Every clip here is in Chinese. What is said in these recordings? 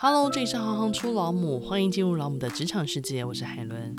Hello，这里是行行出老母，欢迎进入老母的职场世界，我是海伦。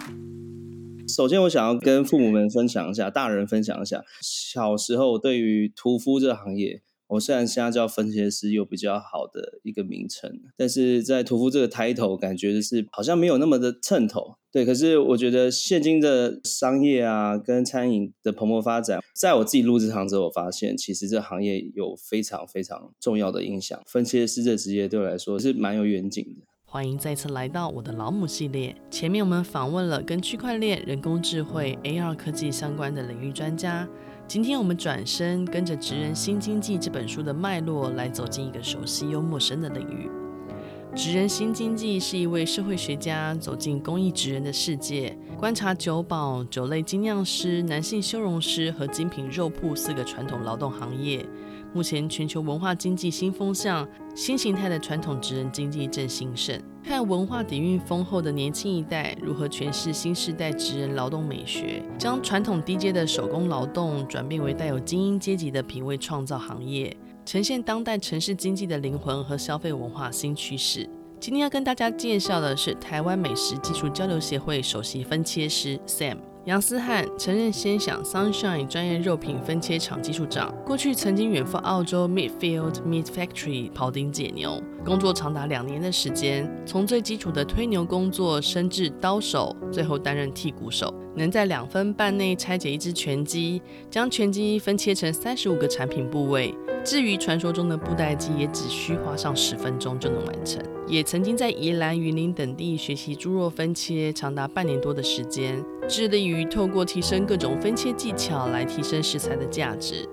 首先，我想要跟父母们分享一下，大人分享一下，小时候对于屠夫这个行业。我虽然现在叫分切师，有比较好的一个名称，但是在屠夫这个 title，感觉就是好像没有那么的称头。对，可是我觉得现今的商业啊，跟餐饮的蓬勃发展，在我自己入职场之后，我发现其实这行业有非常非常重要的影响。分切师这职业对我来说是蛮有远景的。欢迎再次来到我的老母系列。前面我们访问了跟区块链、人工智慧、AR 科技相关的领域专家。今天我们转身，跟着《职人新经济》这本书的脉络，来走进一个熟悉又陌生的领域。《职人新经济》是一位社会学家走进公益职人的世界，观察酒保、酒类精酿师、男性修容师和精品肉铺四个传统劳动行业。目前全球文化经济新风向，新形态的传统职人经济正兴盛。看文化底蕴丰厚的年轻一代如何诠释新时代职人劳动美学，将传统低阶的手工劳动转变为带有精英阶级的品味创造行业，呈现当代城市经济的灵魂和消费文化新趋势。今天要跟大家介绍的是台湾美食技术交流协会首席分切师 Sam。杨思翰曾任先享 Sunshine 专业肉品分切厂技术长，过去曾经远赴澳洲 Midfield Meat Factory 庖丁解牛，工作长达两年的时间，从最基础的推牛工作升至刀手，最后担任剔骨手，能在两分半内拆解一只全鸡，将全鸡分切成三十五个产品部位。至于传说中的布袋鸡，也只需花上十分钟就能完成。也曾经在宜兰、云林等地学习猪肉分切，长达半年多的时间，致力于透过提升各种分切技巧来提升食材的价值。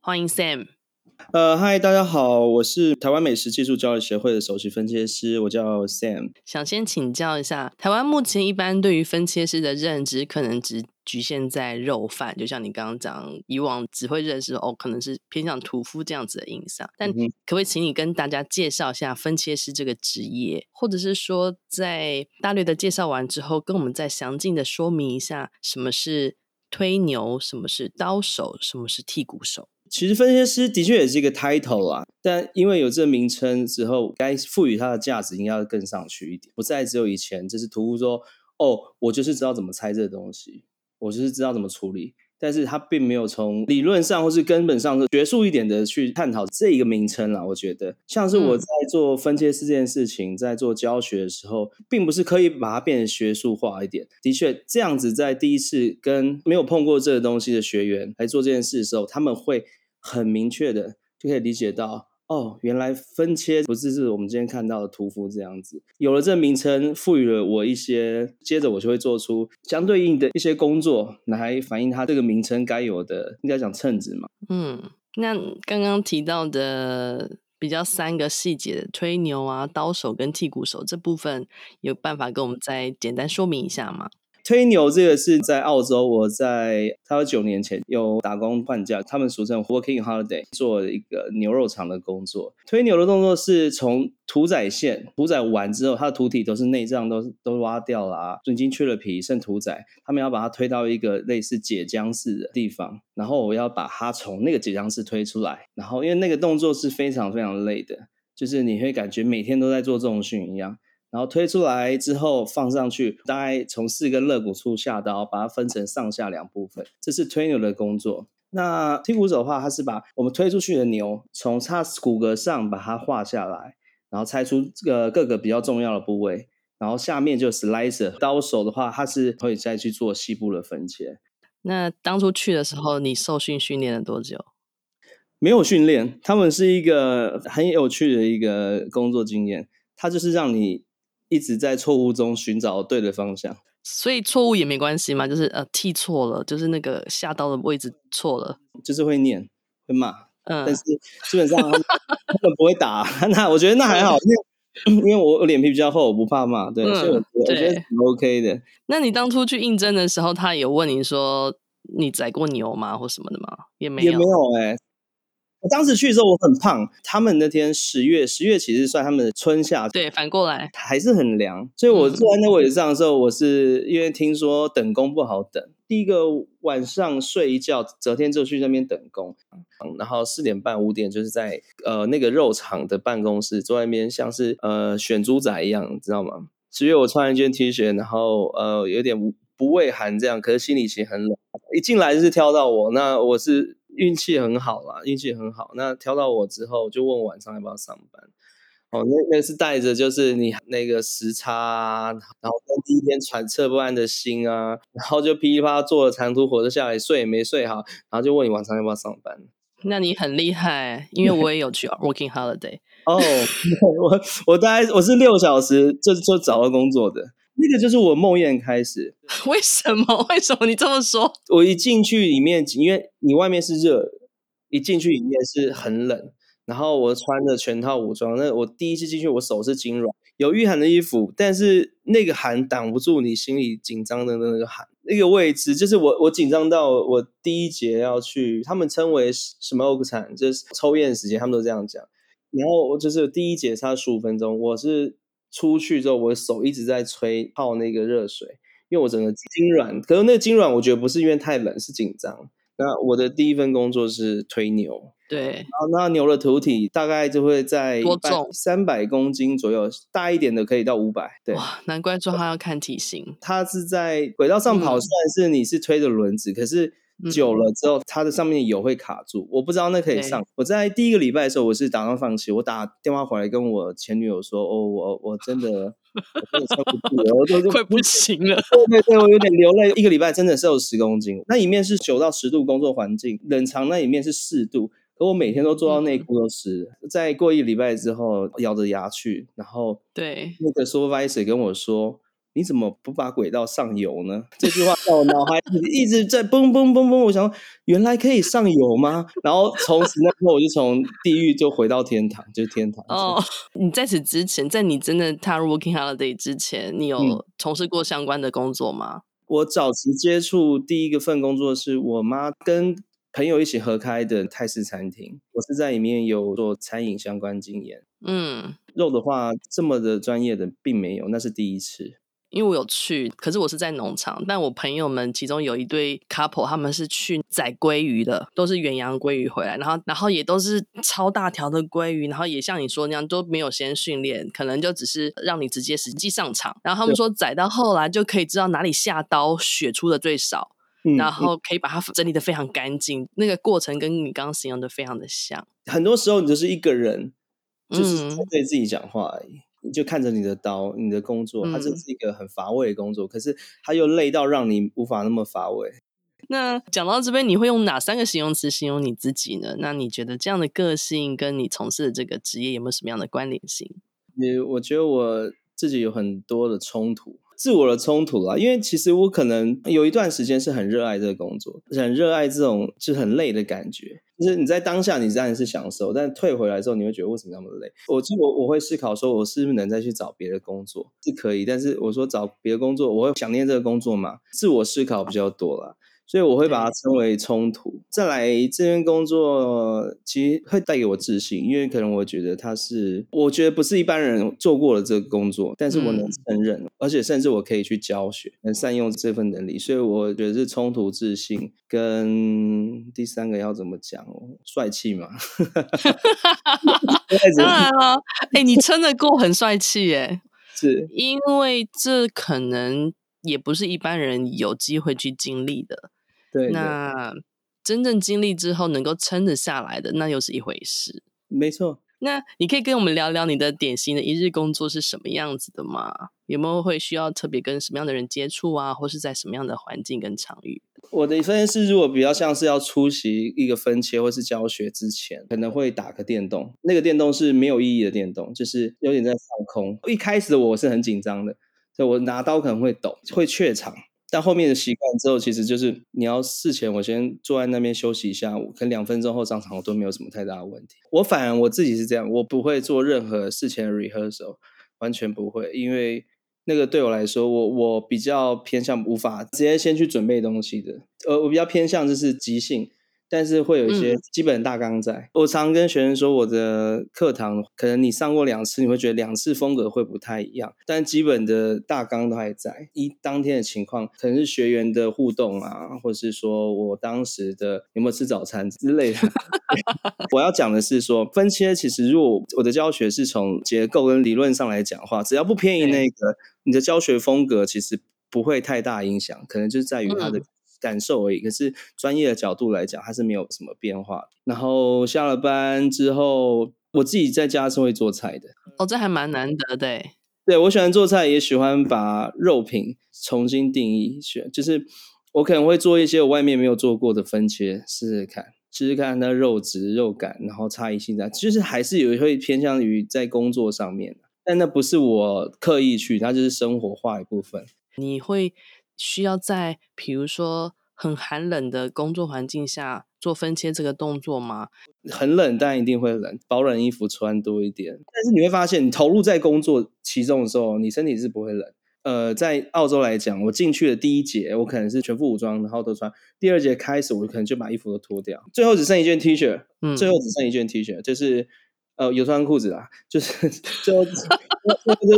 欢迎 Sam。呃，嗨，大家好，我是台湾美食技术交流协会的首席分切师，我叫 Sam。想先请教一下，台湾目前一般对于分切师的认知，可能只局限在肉贩，就像你刚刚讲，以往只会认识哦，可能是偏向屠夫这样子的印象。但可不可以请你跟大家介绍一下分切师这个职业，或者是说，在大略的介绍完之后，跟我们再详尽的说明一下什么是推牛，什么是刀手，什么是剔骨手？其实分析师的确也是一个 title 啊，但因为有这个名称之后，该赋予它的价值应该要更上去一点，不再只有以前就是屠夫说哦，我就是知道怎么拆这个东西。我就是知道怎么处理，但是他并没有从理论上或是根本上是学术一点的去探讨这一个名称啦。我觉得，像是我在做分切师这件事情，在做教学的时候，并不是刻意把它变成学术化一点。的确，这样子在第一次跟没有碰过这个东西的学员来做这件事的时候，他们会很明确的就可以理解到。哦，原来分切不是是我们今天看到的屠夫这样子。有了这名称，赋予了我一些，接着我就会做出相对应的一些工作，来反映它这个名称该有的，应该讲称职嘛。嗯，那刚刚提到的比较三个细节的推牛啊、刀手跟剔骨手这部分，有办法跟我们再简单说明一下吗？推牛这个是在澳洲，我在差不多九年前有打工换假，他们俗称 working holiday，做一个牛肉厂的工作。推牛的动作是从屠宰线屠宰完之后，它的屠体都是内脏都都挖掉了啊，已经去了皮，剩屠宰，他们要把它推到一个类似解浆室的地方，然后我要把它从那个解浆室推出来，然后因为那个动作是非常非常累的，就是你会感觉每天都在做重训一样。然后推出来之后放上去，大概从四根肋骨处下刀，把它分成上下两部分，这是推牛的工作。那剔骨手的话，它是把我们推出去的牛从它骨骼上把它划下来，然后拆出这个各个比较重要的部位，然后下面就 slicer。刀手的话，它是可以再去做细部的分切。那当初去的时候，你受训训练了多久？没有训练，他们是一个很有趣的一个工作经验，它就是让你。一直在错误中寻找对的方向，所以错误也没关系嘛，就是呃剃错了，就是那个下刀的位置错了，就是会念会骂，嗯，但是基本上他们，不会打，那我觉得那还好，因为因为我我脸皮比较厚，我不怕骂，对，嗯、所以我，我觉得很 OK 的。那你当初去应征的时候，他有问你说你宰过牛吗，或什么的吗？也没有，也没有哎、欸。我当时去的时候我很胖，他们那天十月，十月其实算他们的春夏，对，反过来还是很凉，所以我坐在那位置上的时候，我是因为听说等工不好等，第一个晚上睡一觉，昨天就去那边等工，然后四点半五点就是在呃那个肉厂的办公室坐在那边，像是呃选猪仔一样，知道吗？十月我穿一件 T 恤，然后呃有点不畏寒这样，可是心里其实很冷。一进来就是挑到我，那我是运气很好啦，运气很好。那挑到我之后，就问我晚上要不要上班。哦，那那是带着就是你那个时差啊，然后跟第一天揣测不安的心啊，然后就噼里啪啦坐了长途火车下来，睡也没睡好，然后就问你晚上要不要上班。那你很厉害，因为我也有去 working holiday。哦，我我大概我是六小时就就找到工作的，那个就是我梦魇开始。为什么？为什么你这么说？我一进去里面，因为你外面是热，一进去里面是很冷。然后我穿着全套武装，那我第一次进去，我手是紧软，有御寒的衣服，但是那个寒挡不住你心里紧张的那个寒，那个位置就是我我紧张到我第一节要去，他们称为 smoke time，就是抽烟时间，他们都这样讲。然后我就是第一节差十五分钟，我是出去之后，我手一直在吹泡那个热水，因为我整个筋软。可是那个痙软，我觉得不是因为太冷，是紧张。那我的第一份工作是推牛。对，然后那牛的土体大概就会在多重三百公斤左右，大一点的可以到五百。对，哇，难怪说它要看体型。它是在轨道上跑，虽然是你是推着轮子，嗯、可是久了之后，它的上面油会卡住。我不知道那可以上。我在第一个礼拜的时候，我是打算放弃。我打电话回来跟我前女友说：“哦，我我真的，我真的撑不住了，我都快不行了。”对对对，我有点流泪。一个礼拜真的是有十公斤。那里面是九到十度工作环境，冷藏那里面是四度。可我每天都做到内裤都湿，再过一个礼拜之后，咬着牙去，然后对那个 supervisor 跟我说：“你怎么不把轨道上游呢？” 这句话在我脑海里一直在嘣嘣嘣嘣。我想，原来可以上游吗？然后从此那时候我就从地狱就回到天堂，就是天堂。哦，你在此之前，在你真的踏入 working holiday 之前，你有从事过相关的工作吗？嗯、我早期接触第一个份工作是我妈跟。朋友一起合开的泰式餐厅，我是在里面有做餐饮相关经验。嗯，肉的话这么的专业的并没有，那是第一次。因为我有去，可是我是在农场，但我朋友们其中有一对 couple，他们是去宰鲑鱼的，都是远洋鲑鱼回来，然后然后也都是超大条的鲑鱼，然后也像你说那样都没有先训练，可能就只是让你直接实际上场。然后他们说宰到后来就可以知道哪里下刀血出的最少。然后可以把它整理的非常干净，嗯、那个过程跟你刚刚形容的非常的像。很多时候你就是一个人，就是在对自己讲话而已，就看着你的刀，你的工作，它这是一个很乏味的工作，嗯、可是它又累到让你无法那么乏味。那讲到这边，你会用哪三个形容词形容你自己呢？那你觉得这样的个性跟你从事的这个职业有没有什么样的关联性？你我觉得我自己有很多的冲突。自我的冲突啦，因为其实我可能有一段时间是很热爱这个工作，很热爱这种就很累的感觉。就是你在当下你当然是享受，但退回来之后你会觉得为什么那么累？我就我我会思考说，我是不是能再去找别的工作？是可以，但是我说找别的工作，我会想念这个工作嘛？自我思考比较多了。所以我会把它称为冲突。再来这份工作，其实会带给我自信，因为可能我觉得它是，我觉得不是一般人做过了这个工作，但是我能胜任，嗯、而且甚至我可以去教学，能善用这份能力。所以我觉得是冲突、自信跟第三个要怎么讲哦？帅气嘛？当然了，哎、欸，你撑得过很帅气耶，是因为这可能也不是一般人有机会去经历的。对，那真正经历之后能够撑得下来的，那又是一回事。没错，那你可以跟我们聊聊你的典型的一日工作是什么样子的吗？有没有会需要特别跟什么样的人接触啊，或是在什么样的环境跟场域？我的分析是，如果比较像是要出席一个分切或是教学之前，可能会打个电动，那个电动是没有意义的电动，就是有点在放空。一开始我是很紧张的，所以我拿刀可能会抖，会怯场。但后面的习惯之后，其实就是你要事前我先坐在那边休息一下，可能两分钟后上场，我都没有什么太大的问题。我反而我自己是这样，我不会做任何事前的 rehearsal，完全不会，因为那个对我来说，我我比较偏向无法直接先去准备东西的，呃，我比较偏向就是即兴。但是会有一些基本大纲在。嗯、我常跟学生说，我的课堂可能你上过两次，你会觉得两次风格会不太一样，但基本的大纲都还在。一当天的情况，可能是学员的互动啊，或者是说我当时的有没有吃早餐之类的。我要讲的是说，分切其实如果我的教学是从结构跟理论上来讲的话，只要不偏移那个，你的教学风格其实不会太大影响，可能就是在于它的。感受而已，可是专业的角度来讲，它是没有什么变化。然后下了班之后，我自己在家是会做菜的。哦，这还蛮难得的。对，我喜欢做菜，也喜欢把肉品重新定义，选就是我可能会做一些我外面没有做过的分切，试试看，试试看那肉质、肉感，然后差异性在，其实还是有会偏向于在工作上面，但那不是我刻意去，它就是生活化一部分。你会。需要在比如说很寒冷的工作环境下做分切这个动作吗？很冷，但一定会冷，保暖衣服穿多一点。但是你会发现，你投入在工作其中的时候，你身体是不会冷。呃，在澳洲来讲，我进去的第一节，我可能是全副武装，然后都穿。第二节开始，我可能就把衣服都脱掉，最后只剩一件 T 恤，嗯，最后只剩一件 T 恤，就是。呃，有穿裤子啊，就是 就就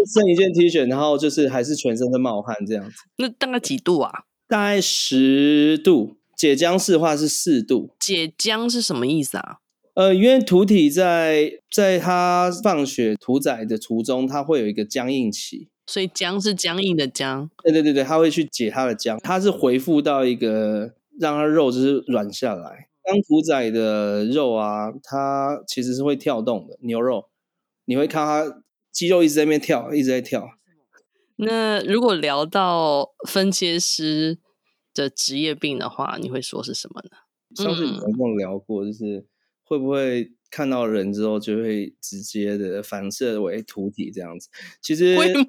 剩一件 T 恤，然后就是还是全身的冒汗这样子。那大概几度啊？大概十度。解僵式的话是四度。解僵是什么意思啊？呃，因为土体在在它放血屠宰的途中，它会有一个僵硬期，所以僵是僵硬的僵。对对对对，它会去解它的僵，它是回复到一个让它肉就是软下来。刚屠宰的肉啊，它其实是会跳动的。牛肉，你会看它肌肉一直在那边跳，一直在跳。那如果聊到分切师的职业病的话，你会说是什么呢？上次你跟我聊过，就是会不会看到人之后就会直接的反射为屠体这样子？其实会吗？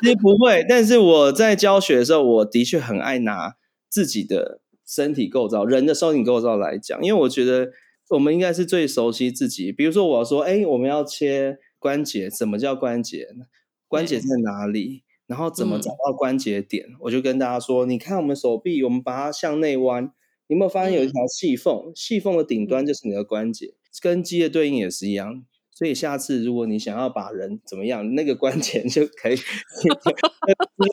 其实不会。但是我在教学的时候，我的确很爱拿自己的。身体构造，人的身体构造来讲，因为我觉得我们应该是最熟悉自己。比如说，我要说，哎，我们要切关节，什么叫关节？关节在哪里？然后怎么找到关节点？嗯。我就跟大家说，你看我们手臂，我们把它向内弯，你有没有发现有一条细缝？细缝的顶端就是你的关节，跟肌的对应也是一样。所以下次如果你想要把人怎么样，那个关键就可以之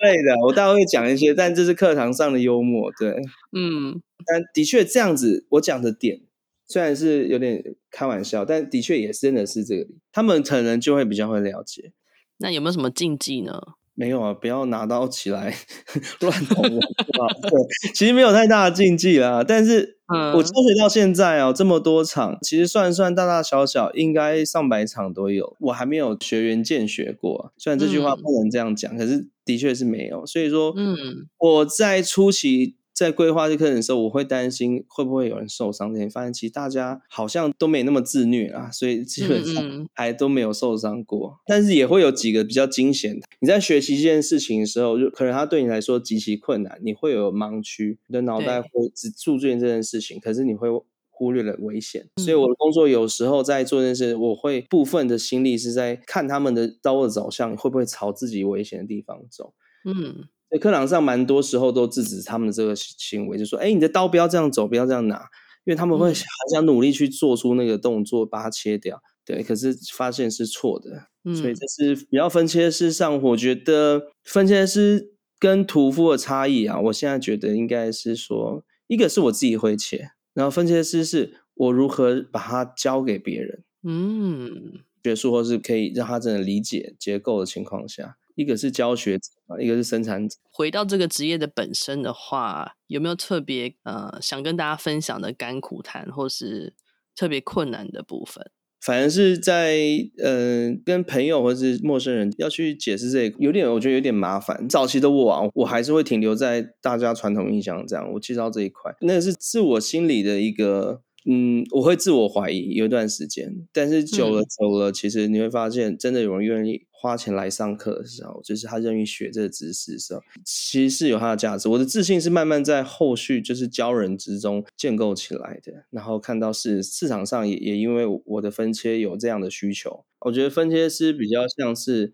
类的，我大概会讲一些，但这是课堂上的幽默，对，嗯，但的确这样子，我讲的点虽然是有点开玩笑，但的确也是真的是这个，他们可能就会比较会了解。那有没有什么禁忌呢？没有啊，不要拿刀起来 乱捅我，对，其实没有太大的禁忌啦，但是。我教学到现在哦，这么多场，其实算算大大小小，应该上百场都有。我还没有学员见学过，虽然这句话不能这样讲，嗯、可是的确是没有。所以说，嗯，我在初期。在规划这课程的时候，我会担心会不会有人受伤。这些发现其实大家好像都没那么自虐啊，所以基本上还都没有受伤过。嗯嗯。但是也会有几个比较惊险的。你在学习这件事情的时候，就可能它对你来说极其困难，你会有盲区，你的脑袋会只注重这件事情，可是你会忽略了危险。所以我的工作有时候在做这件事，我会部分的心力是在看他们的刀的走向会不会朝自己危险的地方走。嗯。在课堂上，蛮多时候都制止他们的这个行为，就说：“哎，你的刀不要这样走，不要这样拿，因为他们会很想努力去做出那个动作，把它切掉。对，可是发现是错的，嗯、所以这是比较分切师上，我觉得分切师跟屠夫的差异啊，我现在觉得应该是说，一个是我自己会切，然后分切师是我如何把它教给别人，嗯，学术或是可以让他真的理解结构的情况下。”一个是教学者，一个是生产者。回到这个职业的本身的话，有没有特别呃想跟大家分享的甘苦谈，或是特别困难的部分？反正是在呃跟朋友或是陌生人要去解释这个，有点我觉得有点麻烦。早期的我啊，我还是会停留在大家传统印象这样，我介绍这一块，那个是自我心里的一个。嗯，我会自我怀疑有一段时间，但是久了久了，嗯、其实你会发现，真的有人愿意花钱来上课的时候，就是他愿意学这个知识的时候，其实是有它的价值。我的自信是慢慢在后续就是教人之中建构起来的，然后看到是市场上也也因为我的分切有这样的需求，我觉得分切师比较像是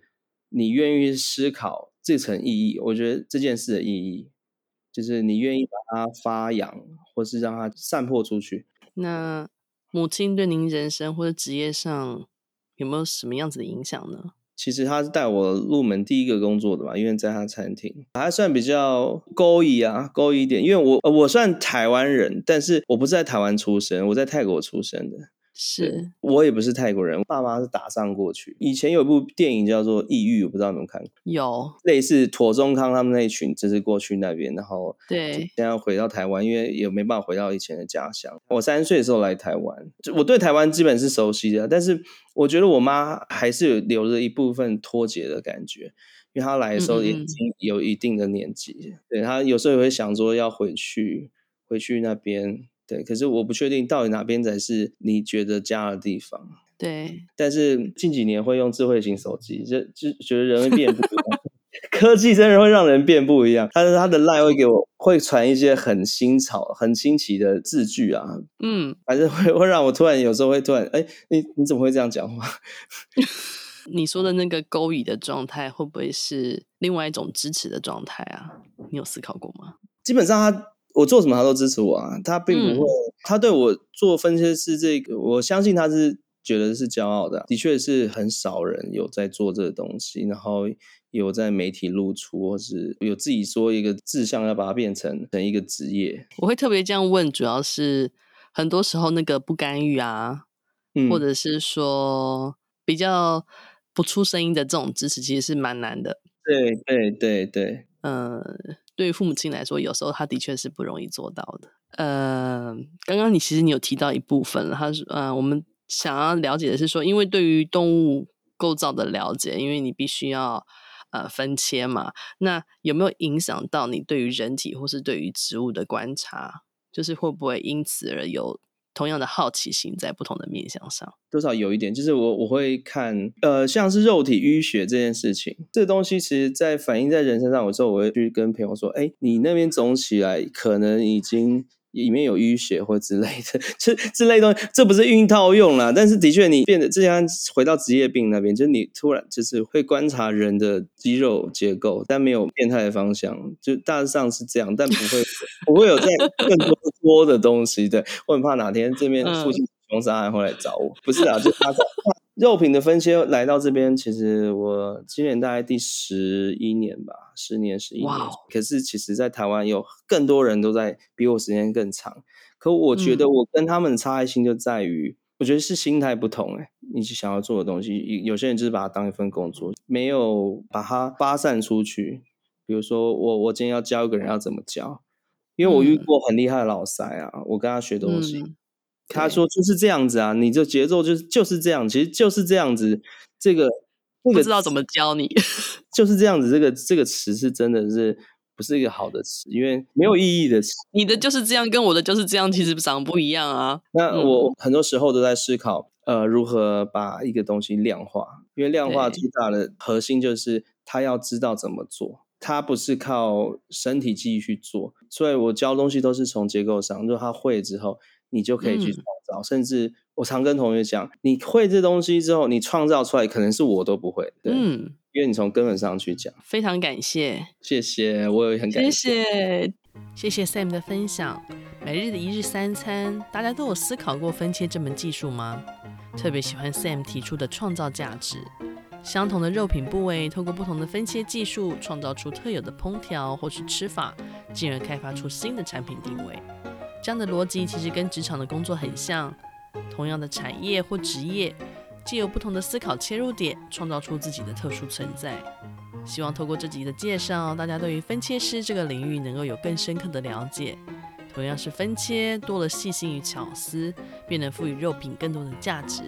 你愿意思考这层意义，我觉得这件事的意义。就是你愿意把它发扬，或是让它散播出去。那母亲对您人生或者职业上有没有什么样子的影响呢？其实他是带我入门第一个工作的嘛，因为在他餐厅还算比较勾一啊，勾一点。因为我我算台湾人，但是我不是在台湾出生，我在泰国出生的。是我也不是泰国人，我爸妈是打仗过去。以前有部电影叫做《异域》，我不知道你们看过。有类似妥中康他们那一群，就是过去那边，然后对，现在回到台湾，因为也没办法回到以前的家乡。我三岁的时候来台湾，我对台湾基本是熟悉的，但是我觉得我妈还是有留着一部分脱节的感觉，因为她来的时候已经有一定的年纪，嗯嗯，对，她有时候也会想说要回去，回去那边。对，可是我不确定到底哪边才是你觉得家的地方。对，但是近几年会用智慧型手机，就就觉得人会变不一样。科技真的会让人变不一样。但是他的 line 会给我会传一些很新潮、很新奇的字句啊，嗯，反正会会让我突然有时候会突然，哎，你你怎么会这样讲话？你说的那个勾引的状态，会不会是另外一种支持的状态啊？你有思考过吗？基本上他。我做什么他都支持我啊，他并不会，嗯、他对我做分析师这个，我相信他是觉得是骄傲的。的确是很少人有在做这个东西，然后有在媒体露出，或是有自己说一个志向要把它变成成一个职业。我会特别这样问，主要是很多时候那个不干预啊，嗯、或者是说比较不出声音的这种支持，其实是蛮难的。对对对对，嗯。对于父母亲来说，有时候他的确是不容易做到的。呃，刚刚你其实你有提到一部分，他说，呃，我们想要了解的是说，因为对于动物构造的了解，因为你必须要呃分切嘛，那有没有影响到你对于人体或是对于植物的观察？就是会不会因此而有？同样的好奇心在不同的面向上，多少有一点，就是我我会看，呃，像是肉体淤血这件事情，这东西其实在反映在人身上，有时候我会去跟朋友说，哎，你那边肿起来，可能已经。里面有淤血或之类的，这之类的东西，这不是孕套用啦。但是的确，你变得这样回到职业病那边，就是你突然就是会观察人的肌肉结构，但没有变态的方向，就大致上是这样，但不会 不会有再更多多的东西。对，我 很怕哪天这边父亲凶杀案会来找我，不是啊，就他。肉品的分切来到这边，其实我今年大概第十一年吧，十年十一年。Wow. 可是其实，在台湾有更多人都在比我时间更长。可我觉得我跟他们的差异性就在于，嗯、我觉得是心态不同。哎，你想要做的东西，有些人就是把它当一份工作，没有把它发散出去。比如说，我我今天要教一个人要怎么教，因为我遇过很厉害的老师啊，我跟他学东西。嗯他说就是这样子啊，你这节奏就是就是这样，其实就是这样子。这个这个不知道怎么教你，就是这样子。这个这个词是真的是不是一个好的词，因为没有意义的词。你的就是这样，跟我的就是这样，其实长得不一样啊。那我很多时候都在思考，呃，如何把一个东西量化，因为量化最大的核心就是他要知道怎么做，他不是靠身体记忆去做。所以我教东西都是从结构上，如果他会之后。你就可以去创造，嗯、甚至我常跟同学讲，你会这东西之后，你创造出来可能是我都不会，对，嗯，因为你从根本上去讲。非常感谢，谢谢，我也很感谢，谢谢，谢谢 Sam 的分享。每日的一日三餐，大家都有思考过分切这门技术吗？特别喜欢 Sam 提出的创造价值，相同的肉品部位，透过不同的分切技术，创造出特有的烹调或是吃法，进而开发出新的产品定位。这样的逻辑其实跟职场的工作很像，同样的产业或职业，借由不同的思考切入点，创造出自己的特殊存在。希望透过这集的介绍，大家对于分切师这个领域能够有更深刻的了解。同样是分切，多了细心与巧思，便能赋予肉品更多的价值。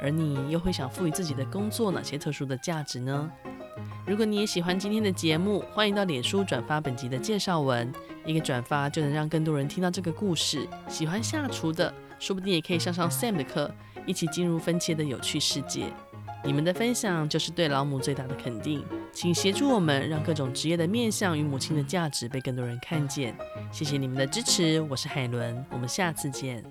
而你又会想赋予自己的工作哪些特殊的价值呢？如果你也喜欢今天的节目，欢迎到脸书转发本集的介绍文，一个转发就能让更多人听到这个故事。喜欢下厨的，说不定也可以上上 Sam 的课，一起进入分切的有趣世界。你们的分享就是对老母最大的肯定，请协助我们，让各种职业的面向与母亲的价值被更多人看见。谢谢你们的支持，我是海伦，我们下次见。